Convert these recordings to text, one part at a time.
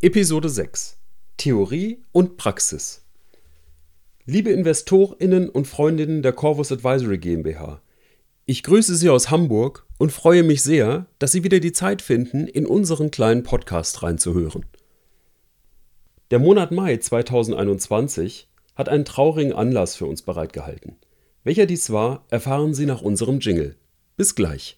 Episode 6 Theorie und Praxis Liebe Investorinnen und Freundinnen der Corvus Advisory GmbH, ich grüße Sie aus Hamburg und freue mich sehr, dass Sie wieder die Zeit finden, in unseren kleinen Podcast reinzuhören. Der Monat Mai 2021 hat einen traurigen Anlass für uns bereitgehalten. Welcher dies war, erfahren Sie nach unserem Jingle. Bis gleich.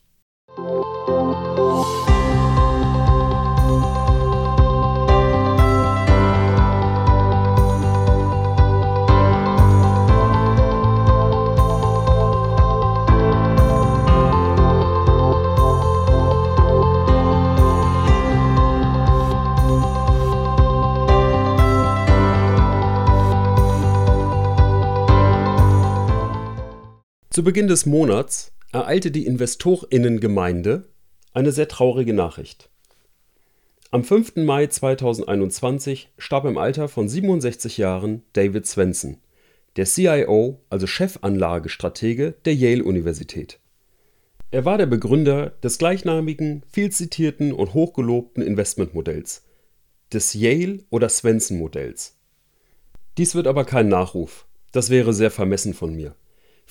Zu Beginn des Monats ereilte die Investorinnengemeinde eine sehr traurige Nachricht. Am 5. Mai 2021 starb im Alter von 67 Jahren David Swenson, der CIO, also Chefanlagestratege der Yale-Universität. Er war der Begründer des gleichnamigen, viel zitierten und hochgelobten Investmentmodells, des Yale- oder Swenson-Modells. Dies wird aber kein Nachruf, das wäre sehr vermessen von mir.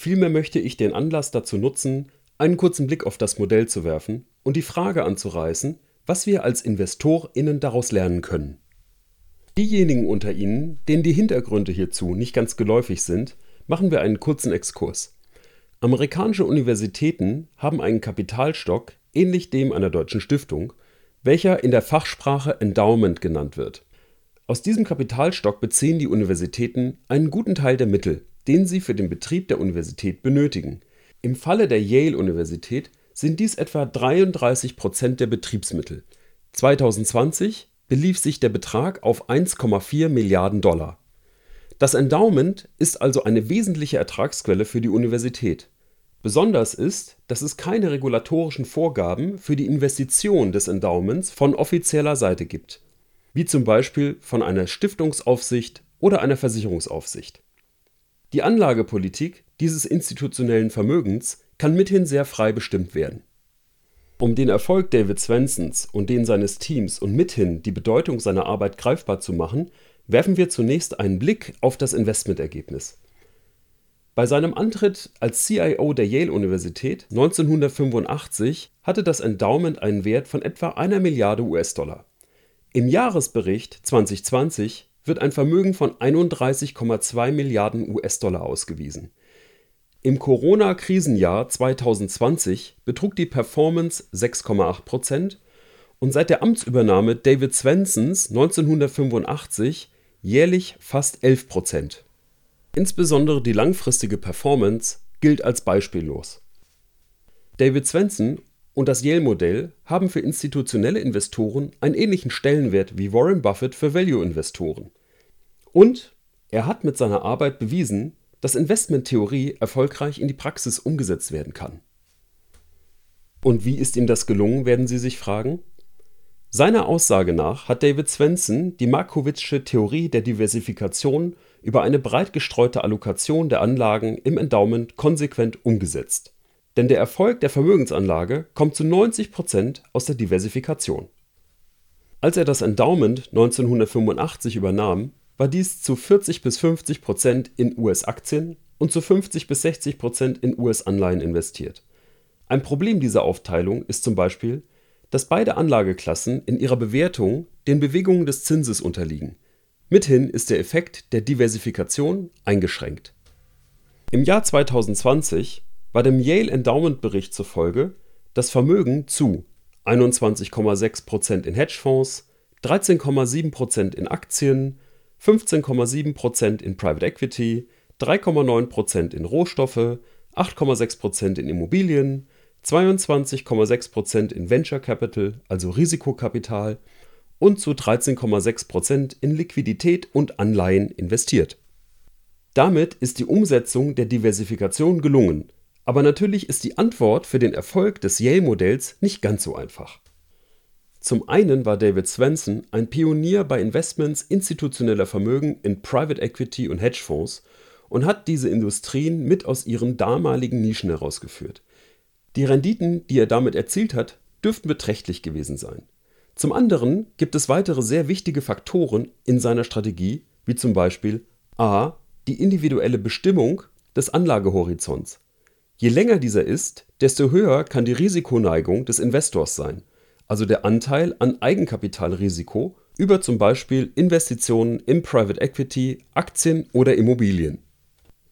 Vielmehr möchte ich den Anlass dazu nutzen, einen kurzen Blick auf das Modell zu werfen und die Frage anzureißen, was wir als InvestorInnen daraus lernen können. Diejenigen unter Ihnen, denen die Hintergründe hierzu nicht ganz geläufig sind, machen wir einen kurzen Exkurs. Amerikanische Universitäten haben einen Kapitalstock, ähnlich dem einer deutschen Stiftung, welcher in der Fachsprache Endowment genannt wird. Aus diesem Kapitalstock beziehen die Universitäten einen guten Teil der Mittel, den sie für den Betrieb der Universität benötigen. Im Falle der Yale-Universität sind dies etwa 33 Prozent der Betriebsmittel. 2020 belief sich der Betrag auf 1,4 Milliarden Dollar. Das Endowment ist also eine wesentliche Ertragsquelle für die Universität. Besonders ist, dass es keine regulatorischen Vorgaben für die Investition des Endowments von offizieller Seite gibt, wie zum Beispiel von einer Stiftungsaufsicht oder einer Versicherungsaufsicht. Die Anlagepolitik dieses institutionellen Vermögens kann mithin sehr frei bestimmt werden. Um den Erfolg David Swensons und den seines Teams und mithin die Bedeutung seiner Arbeit greifbar zu machen, werfen wir zunächst einen Blick auf das Investmentergebnis. Bei seinem Antritt als CIO der Yale-Universität 1985 hatte das Endowment einen Wert von etwa einer Milliarde US-Dollar. Im Jahresbericht 2020 wird ein Vermögen von 31,2 Milliarden US-Dollar ausgewiesen. Im Corona-Krisenjahr 2020 betrug die Performance 6,8 Prozent und seit der Amtsübernahme David Swensons 1985 jährlich fast 11 Prozent. Insbesondere die langfristige Performance gilt als beispiellos. David Swenson und das Yale-Modell haben für institutionelle Investoren einen ähnlichen Stellenwert wie Warren Buffett für Value-Investoren. Und er hat mit seiner Arbeit bewiesen, dass Investmenttheorie erfolgreich in die Praxis umgesetzt werden kann. Und wie ist ihm das gelungen, werden Sie sich fragen? Seiner Aussage nach hat David Swenson die Markowitsche Theorie der Diversifikation über eine breit gestreute Allokation der Anlagen im Endowment konsequent umgesetzt. Denn der Erfolg der Vermögensanlage kommt zu 90 Prozent aus der Diversifikation. Als er das Endowment 1985 übernahm, war dies zu 40 bis 50 Prozent in US-Aktien und zu 50 bis 60 Prozent in US-Anleihen investiert. Ein Problem dieser Aufteilung ist zum Beispiel, dass beide Anlageklassen in ihrer Bewertung den Bewegungen des Zinses unterliegen. Mithin ist der Effekt der Diversifikation eingeschränkt. Im Jahr 2020 war dem Yale Endowment Bericht zufolge das Vermögen zu 21,6% in Hedgefonds, 13,7% in Aktien, 15,7% in Private Equity, 3,9% in Rohstoffe, 8,6% in Immobilien, 22,6% in Venture Capital, also Risikokapital, und zu 13,6% in Liquidität und Anleihen investiert. Damit ist die Umsetzung der Diversifikation gelungen, aber natürlich ist die Antwort für den Erfolg des Yale-Modells nicht ganz so einfach. Zum einen war David Swenson ein Pionier bei Investments institutioneller Vermögen in Private Equity und Hedgefonds und hat diese Industrien mit aus ihren damaligen Nischen herausgeführt. Die Renditen, die er damit erzielt hat, dürften beträchtlich gewesen sein. Zum anderen gibt es weitere sehr wichtige Faktoren in seiner Strategie, wie zum Beispiel a. die individuelle Bestimmung des Anlagehorizonts. Je länger dieser ist, desto höher kann die Risikoneigung des Investors sein, also der Anteil an Eigenkapitalrisiko über zum Beispiel Investitionen in Private Equity, Aktien oder Immobilien.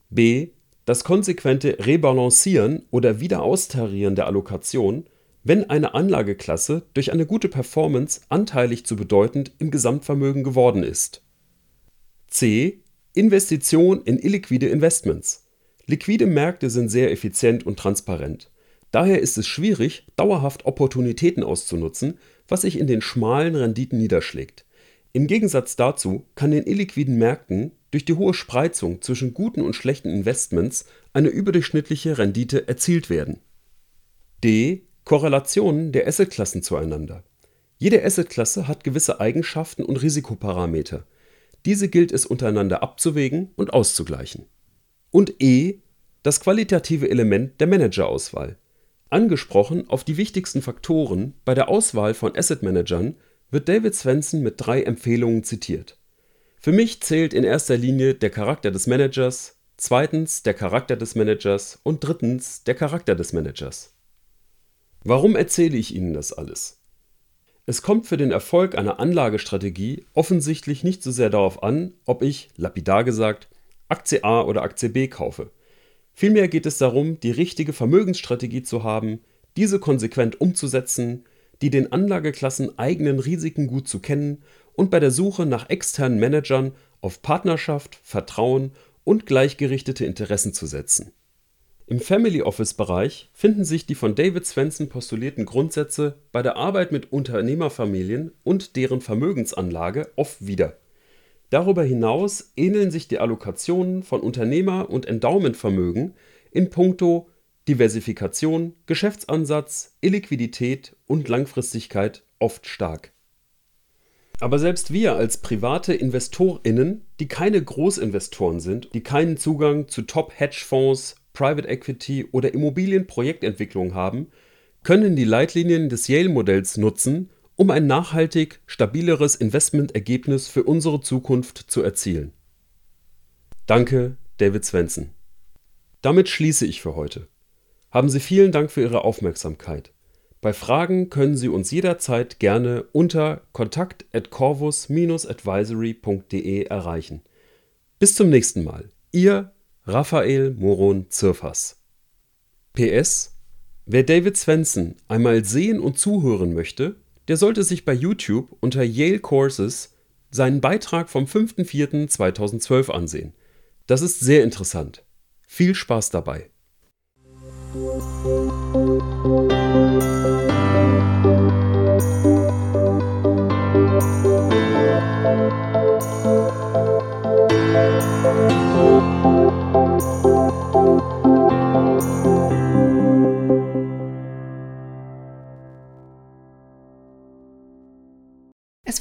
b. das konsequente Rebalancieren oder Wiederaustarieren der Allokation, wenn eine Anlageklasse durch eine gute Performance anteilig zu bedeutend im Gesamtvermögen geworden ist. c. Investition in illiquide Investments. Liquide Märkte sind sehr effizient und transparent. Daher ist es schwierig, dauerhaft Opportunitäten auszunutzen, was sich in den schmalen Renditen niederschlägt. Im Gegensatz dazu kann in illiquiden Märkten durch die hohe Spreizung zwischen guten und schlechten Investments eine überdurchschnittliche Rendite erzielt werden. D. Korrelationen der Assetklassen zueinander. Jede Assetklasse hat gewisse Eigenschaften und Risikoparameter. Diese gilt es untereinander abzuwägen und auszugleichen. Und E. Das qualitative Element der Managerauswahl. Angesprochen auf die wichtigsten Faktoren bei der Auswahl von Asset Managern wird David Svensson mit drei Empfehlungen zitiert. Für mich zählt in erster Linie der Charakter des Managers, zweitens der Charakter des Managers und drittens der Charakter des Managers. Warum erzähle ich Ihnen das alles? Es kommt für den Erfolg einer Anlagestrategie offensichtlich nicht so sehr darauf an, ob ich, lapidar gesagt, Aktie A oder Aktie B kaufe. Vielmehr geht es darum, die richtige Vermögensstrategie zu haben, diese konsequent umzusetzen, die den Anlageklassen eigenen Risiken gut zu kennen und bei der Suche nach externen Managern auf Partnerschaft, Vertrauen und gleichgerichtete Interessen zu setzen. Im Family Office Bereich finden sich die von David Svensson postulierten Grundsätze bei der Arbeit mit Unternehmerfamilien und deren Vermögensanlage oft wieder. Darüber hinaus ähneln sich die Allokationen von Unternehmer und Endowmentvermögen in puncto Diversifikation, Geschäftsansatz, Illiquidität und Langfristigkeit oft stark. Aber selbst wir als private InvestorInnen, die keine Großinvestoren sind, die keinen Zugang zu Top-Hedgefonds, Private Equity oder Immobilienprojektentwicklung haben, können die Leitlinien des Yale-Modells nutzen, um ein nachhaltig stabileres Investmentergebnis für unsere Zukunft zu erzielen. Danke, David Svensson. Damit schließe ich für heute. Haben Sie vielen Dank für Ihre Aufmerksamkeit. Bei Fragen können Sie uns jederzeit gerne unter kontakt@corvus-advisory.de erreichen. Bis zum nächsten Mal. Ihr Raphael Moron Zirfas. PS Wer David Svensson einmal sehen und zuhören möchte, der sollte sich bei YouTube unter Yale Courses seinen Beitrag vom 5.4.2012 ansehen. Das ist sehr interessant. Viel Spaß dabei.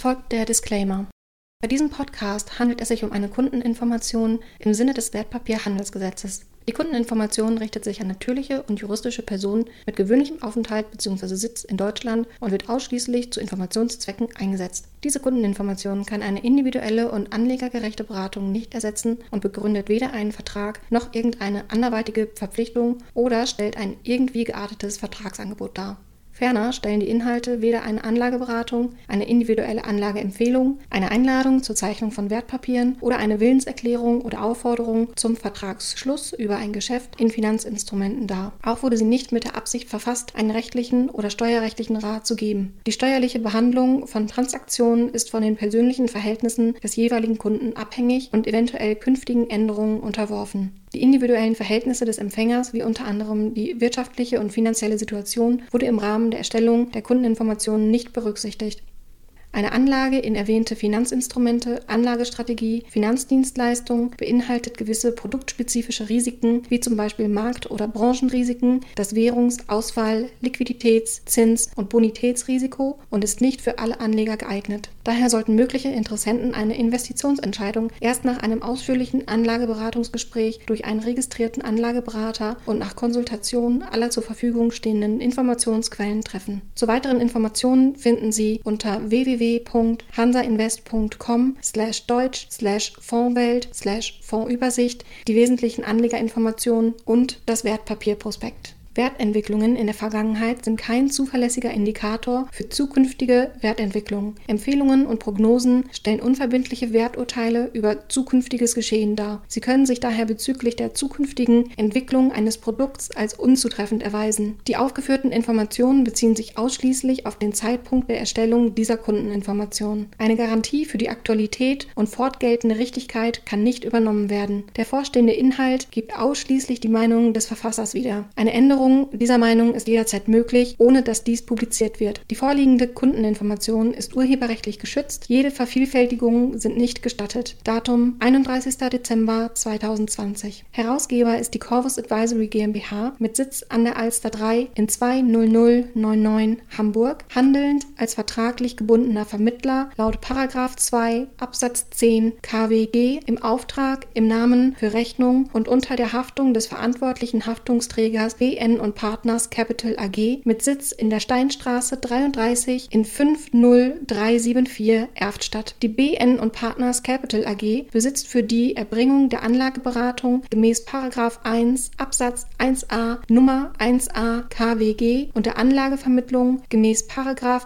Folgt der Disclaimer. Bei diesem Podcast handelt es sich um eine Kundeninformation im Sinne des Wertpapierhandelsgesetzes. Die Kundeninformation richtet sich an natürliche und juristische Personen mit gewöhnlichem Aufenthalt bzw. Sitz in Deutschland und wird ausschließlich zu Informationszwecken eingesetzt. Diese Kundeninformation kann eine individuelle und anlegergerechte Beratung nicht ersetzen und begründet weder einen Vertrag noch irgendeine anderweitige Verpflichtung oder stellt ein irgendwie geartetes Vertragsangebot dar. Ferner stellen die Inhalte weder eine Anlageberatung, eine individuelle Anlageempfehlung, eine Einladung zur Zeichnung von Wertpapieren oder eine Willenserklärung oder Aufforderung zum Vertragsschluss über ein Geschäft in Finanzinstrumenten dar. Auch wurde sie nicht mit der Absicht verfasst, einen rechtlichen oder steuerrechtlichen Rat zu geben. Die steuerliche Behandlung von Transaktionen ist von den persönlichen Verhältnissen des jeweiligen Kunden abhängig und eventuell künftigen Änderungen unterworfen. Die individuellen Verhältnisse des Empfängers, wie unter anderem die wirtschaftliche und finanzielle Situation, wurde im Rahmen der Erstellung der Kundeninformationen nicht berücksichtigt. Eine Anlage in erwähnte Finanzinstrumente, Anlagestrategie, Finanzdienstleistung beinhaltet gewisse produktspezifische Risiken, wie zum Beispiel Markt- oder Branchenrisiken, das Währungs-, Auswahl-, Liquiditäts-, Zins- und Bonitätsrisiko und ist nicht für alle Anleger geeignet. Daher sollten mögliche Interessenten eine Investitionsentscheidung erst nach einem ausführlichen Anlageberatungsgespräch durch einen registrierten Anlageberater und nach Konsultation aller zur Verfügung stehenden Informationsquellen treffen. Zu weiteren Informationen finden Sie unter www.hansainvest.com slash deutsch slash Fondswelt slash Fondsübersicht die wesentlichen Anlegerinformationen und das Wertpapierprospekt. Wertentwicklungen in der Vergangenheit sind kein zuverlässiger Indikator für zukünftige Wertentwicklung. Empfehlungen und Prognosen stellen unverbindliche Werturteile über zukünftiges Geschehen dar. Sie können sich daher bezüglich der zukünftigen Entwicklung eines Produkts als unzutreffend erweisen. Die aufgeführten Informationen beziehen sich ausschließlich auf den Zeitpunkt der Erstellung dieser Kundeninformationen. Eine Garantie für die Aktualität und fortgeltende Richtigkeit kann nicht übernommen werden. Der vorstehende Inhalt gibt ausschließlich die Meinung des Verfassers wieder. Eine Änderung Änderung dieser Meinung ist jederzeit möglich, ohne dass dies publiziert wird. Die vorliegende Kundeninformation ist urheberrechtlich geschützt. Jede Vervielfältigung sind nicht gestattet. Datum 31. Dezember 2020. Herausgeber ist die Corvus Advisory GmbH mit Sitz an der Alster 3 in 20099 Hamburg, handelnd als vertraglich gebundener Vermittler laut 2 Absatz 10 KWG im Auftrag, im Namen, für Rechnung und unter der Haftung des verantwortlichen Haftungsträgers BN und Partners Capital AG mit Sitz in der Steinstraße 33 in 50374 Erftstadt. Die BN und Partners Capital AG besitzt für die Erbringung der Anlageberatung gemäß 1 Absatz 1a Nummer 1a KWG und der Anlagevermittlung gemäß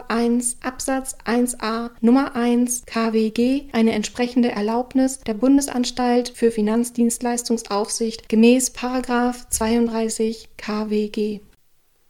1 Absatz 1a Nummer 1 KWG eine entsprechende Erlaubnis der Bundesanstalt für Finanzdienstleistungsaufsicht gemäß 32 KWG. kõigi